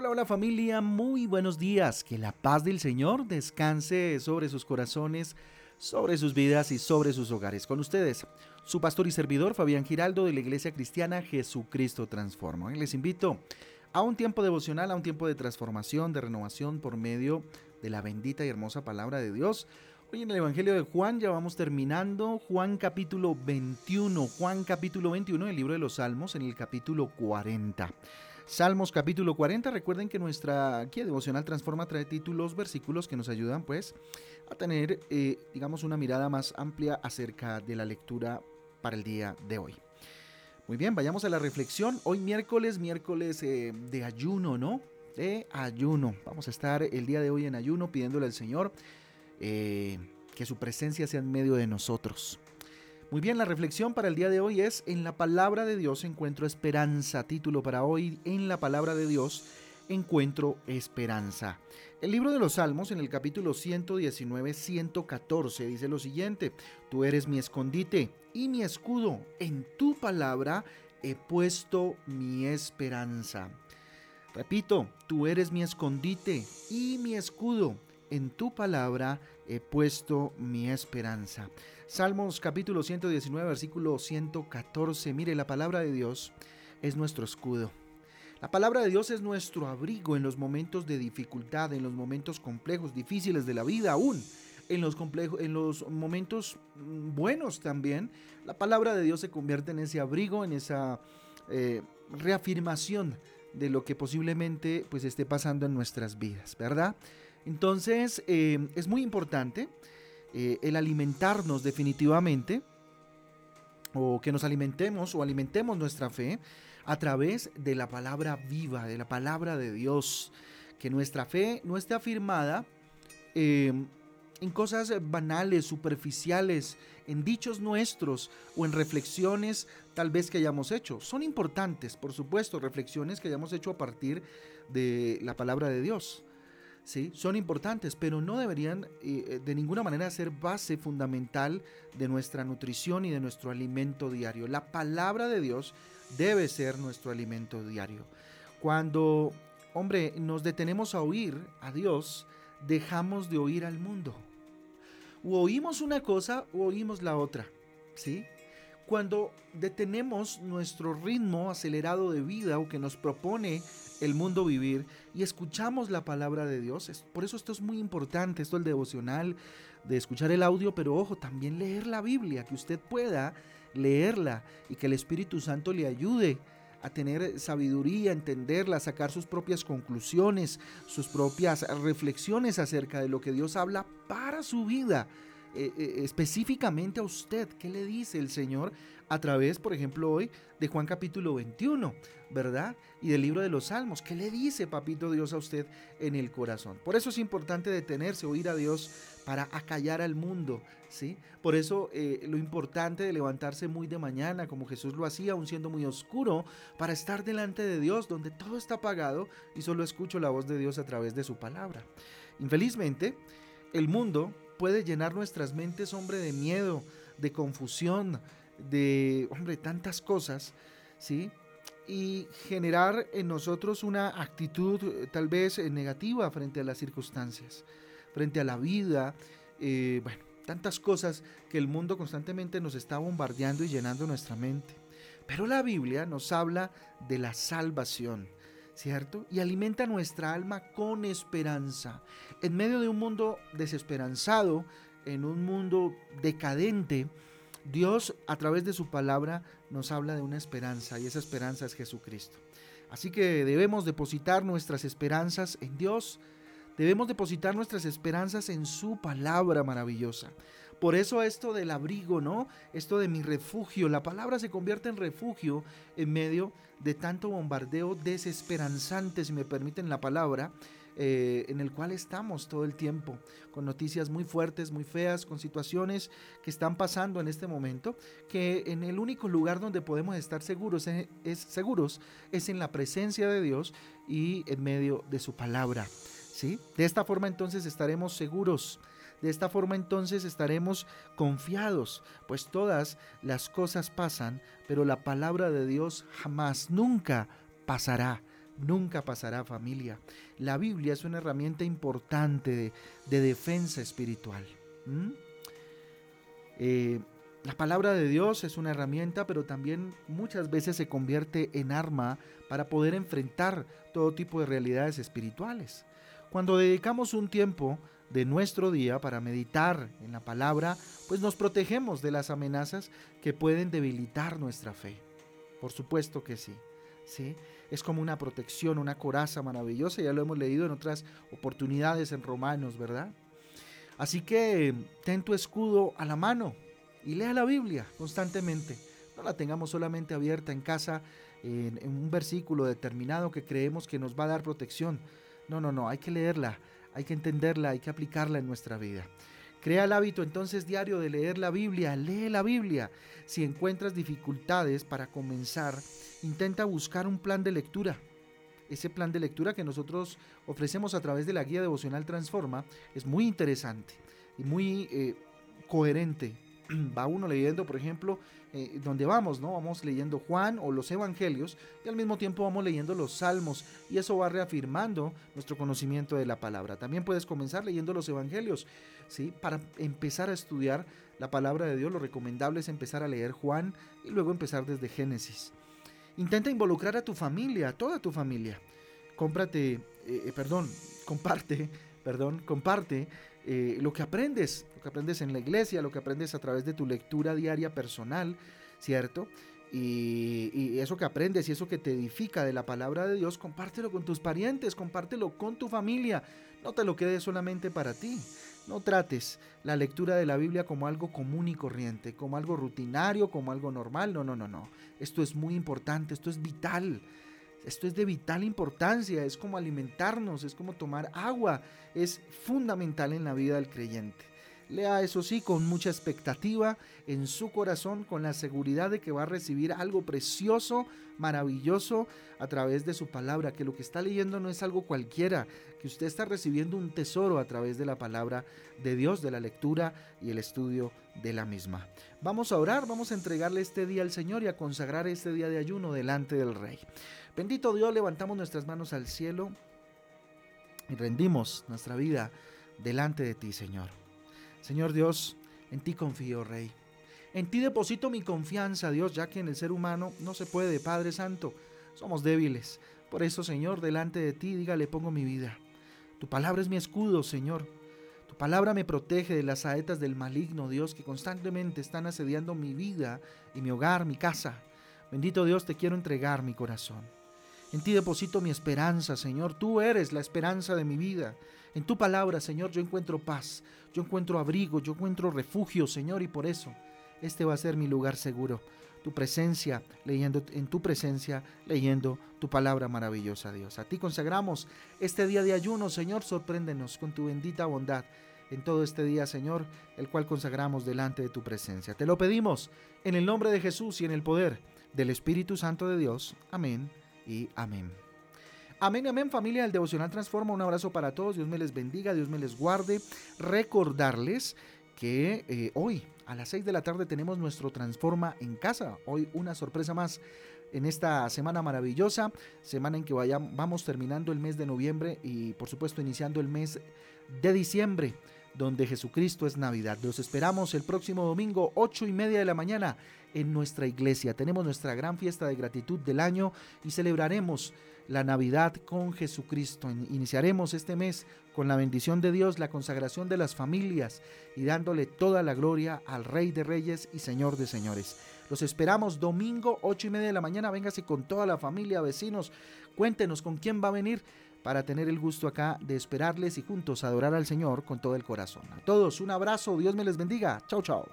Hola, hola familia, muy buenos días. Que la paz del Señor descanse sobre sus corazones, sobre sus vidas y sobre sus hogares. Con ustedes, su pastor y servidor Fabián Giraldo de la Iglesia Cristiana Jesucristo Transforma. Les invito a un tiempo devocional, a un tiempo de transformación, de renovación por medio de la bendita y hermosa palabra de Dios. Hoy en el Evangelio de Juan ya vamos terminando Juan capítulo 21, Juan capítulo 21, el libro de los Salmos en el capítulo 40. Salmos capítulo 40. Recuerden que nuestra guía devocional Transforma trae títulos, versículos que nos ayudan pues a tener, eh, digamos, una mirada más amplia acerca de la lectura para el día de hoy. Muy bien, vayamos a la reflexión. Hoy miércoles, miércoles eh, de ayuno, ¿no? De ayuno. Vamos a estar el día de hoy en ayuno pidiéndole al Señor eh, que su presencia sea en medio de nosotros. Muy bien, la reflexión para el día de hoy es En la palabra de Dios encuentro esperanza. Título para hoy, En la palabra de Dios encuentro esperanza. El libro de los Salmos en el capítulo 119-114 dice lo siguiente, Tú eres mi escondite y mi escudo, en tu palabra he puesto mi esperanza. Repito, tú eres mi escondite y mi escudo, en tu palabra he puesto mi esperanza. Salmos capítulo 119, versículo 114. Mire, la palabra de Dios es nuestro escudo. La palabra de Dios es nuestro abrigo en los momentos de dificultad, en los momentos complejos, difíciles de la vida, aún en los, complejos, en los momentos mm, buenos también. La palabra de Dios se convierte en ese abrigo, en esa eh, reafirmación de lo que posiblemente pues esté pasando en nuestras vidas, ¿verdad? Entonces, eh, es muy importante eh, el alimentarnos definitivamente, o que nos alimentemos o alimentemos nuestra fe a través de la palabra viva, de la palabra de Dios. Que nuestra fe no esté afirmada eh, en cosas banales, superficiales, en dichos nuestros o en reflexiones tal vez que hayamos hecho. Son importantes, por supuesto, reflexiones que hayamos hecho a partir de la palabra de Dios. ¿Sí? son importantes, pero no deberían eh, eh, de ninguna manera ser base fundamental de nuestra nutrición y de nuestro alimento diario. La palabra de Dios debe ser nuestro alimento diario. Cuando, hombre, nos detenemos a oír a Dios, dejamos de oír al mundo. O oímos una cosa o oímos la otra, ¿sí? Cuando detenemos nuestro ritmo acelerado de vida o que nos propone el mundo vivir y escuchamos la palabra de Dios. Por eso esto es muy importante, esto el devocional, de escuchar el audio, pero ojo, también leer la Biblia, que usted pueda leerla y que el Espíritu Santo le ayude a tener sabiduría, entenderla, sacar sus propias conclusiones, sus propias reflexiones acerca de lo que Dios habla para su vida. Eh, eh, específicamente a usted, ¿qué le dice el Señor a través, por ejemplo, hoy de Juan capítulo 21, ¿verdad? Y del libro de los Salmos. ¿Qué le dice, papito Dios, a usted en el corazón? Por eso es importante detenerse, oír a Dios para acallar al mundo, ¿sí? Por eso eh, lo importante de levantarse muy de mañana, como Jesús lo hacía, aún siendo muy oscuro, para estar delante de Dios, donde todo está apagado y solo escucho la voz de Dios a través de su palabra. Infelizmente, el mundo puede llenar nuestras mentes, hombre, de miedo, de confusión, de, hombre, tantas cosas, ¿sí? Y generar en nosotros una actitud eh, tal vez eh, negativa frente a las circunstancias, frente a la vida, eh, bueno, tantas cosas que el mundo constantemente nos está bombardeando y llenando nuestra mente. Pero la Biblia nos habla de la salvación, ¿cierto? Y alimenta nuestra alma con esperanza. En medio de un mundo desesperanzado, en un mundo decadente, Dios a través de su palabra nos habla de una esperanza y esa esperanza es Jesucristo. Así que debemos depositar nuestras esperanzas en Dios, debemos depositar nuestras esperanzas en su palabra maravillosa. Por eso esto del abrigo, ¿no? Esto de mi refugio, la palabra se convierte en refugio en medio de tanto bombardeo desesperanzante, si me permiten la palabra, eh, en el cual estamos todo el tiempo, con noticias muy fuertes, muy feas, con situaciones que están pasando en este momento, que en el único lugar donde podemos estar seguros es, seguros es en la presencia de Dios y en medio de su palabra. ¿sí? De esta forma entonces estaremos seguros. De esta forma entonces estaremos confiados, pues todas las cosas pasan, pero la palabra de Dios jamás, nunca pasará nunca pasará familia. La Biblia es una herramienta importante de, defensa espiritual. Eh, la palabra de Dios es una herramienta, pero también muchas veces se convierte en arma para poder enfrentar todo tipo de realidades espirituales. Cuando dedicamos un tiempo de nuestro día para meditar en la palabra, pues nos protegemos de las amenazas que pueden debilitar nuestra fe. Por supuesto que sí. ¿sí? Es como una protección, una coraza maravillosa, ya lo hemos leído en otras oportunidades en Romanos, ¿verdad? Así que ten tu escudo a la mano y lea la Biblia constantemente. No la tengamos solamente abierta en casa en, en un versículo determinado que creemos que nos va a dar protección. No, no, no, hay que leerla, hay que entenderla, hay que aplicarla en nuestra vida. Crea el hábito entonces diario de leer la Biblia, lee la Biblia. Si encuentras dificultades para comenzar, intenta buscar un plan de lectura. Ese plan de lectura que nosotros ofrecemos a través de la guía devocional Transforma es muy interesante y muy eh, coherente. Va uno leyendo, por ejemplo, eh, donde vamos, ¿no? Vamos leyendo Juan o los Evangelios y al mismo tiempo vamos leyendo los Salmos y eso va reafirmando nuestro conocimiento de la palabra. También puedes comenzar leyendo los Evangelios, ¿sí? Para empezar a estudiar la palabra de Dios, lo recomendable es empezar a leer Juan y luego empezar desde Génesis. Intenta involucrar a tu familia, a toda tu familia. Cómprate, eh, eh, perdón, comparte, perdón, comparte eh, lo que aprendes, lo que aprendes en la iglesia, lo que aprendes a través de tu lectura diaria personal, ¿cierto? Y, y, eso que aprendes y eso que te edifica de la palabra de Dios, compártelo con tus parientes, compártelo con tu familia. No te lo quedes solamente para ti. No trates la lectura de la Biblia como algo común y corriente, como algo rutinario, como algo normal. No, no, no, no. Esto es muy importante, esto es vital. Esto es de vital importancia, es como alimentarnos, es como tomar agua, es fundamental en la vida del creyente. Lea eso sí con mucha expectativa en su corazón, con la seguridad de que va a recibir algo precioso, maravilloso a través de su palabra, que lo que está leyendo no es algo cualquiera, que usted está recibiendo un tesoro a través de la palabra de Dios, de la lectura y el estudio de la misma. Vamos a orar, vamos a entregarle este día al Señor y a consagrar este día de ayuno delante del Rey. Bendito Dios, levantamos nuestras manos al cielo y rendimos nuestra vida delante de ti, Señor. Señor Dios, en ti confío, Rey. En ti deposito mi confianza, Dios, ya que en el ser humano no se puede, Padre Santo. Somos débiles. Por eso, Señor, delante de ti, dígale, pongo mi vida. Tu palabra es mi escudo, Señor. Tu palabra me protege de las saetas del maligno, Dios, que constantemente están asediando mi vida y mi hogar, mi casa. Bendito Dios, te quiero entregar mi corazón. En ti deposito mi esperanza, Señor. Tú eres la esperanza de mi vida. En tu palabra, Señor, yo encuentro paz, yo encuentro abrigo, yo encuentro refugio, Señor, y por eso este va a ser mi lugar seguro. Tu presencia, leyendo en tu presencia, leyendo tu palabra maravillosa, Dios. A ti consagramos este día de ayuno, Señor, sorpréndenos con tu bendita bondad en todo este día, Señor, el cual consagramos delante de tu presencia. Te lo pedimos en el nombre de Jesús y en el poder del Espíritu Santo de Dios. Amén y amén. Amén amén familia del Devocional Transforma. Un abrazo para todos. Dios me les bendiga, Dios me les guarde. Recordarles que eh, hoy a las 6 de la tarde tenemos nuestro Transforma en casa. Hoy una sorpresa más en esta semana maravillosa, semana en que vamos terminando el mes de noviembre y por supuesto iniciando el mes de diciembre donde Jesucristo es Navidad. Los esperamos el próximo domingo, 8 y media de la mañana, en nuestra iglesia. Tenemos nuestra gran fiesta de gratitud del año y celebraremos la Navidad con Jesucristo. Iniciaremos este mes con la bendición de Dios, la consagración de las familias y dándole toda la gloria al Rey de Reyes y Señor de Señores. Los esperamos domingo, 8 y media de la mañana. Véngase con toda la familia, vecinos. Cuéntenos con quién va a venir para tener el gusto acá de esperarles y juntos adorar al Señor con todo el corazón. A todos un abrazo, Dios me les bendiga. Chao, chao.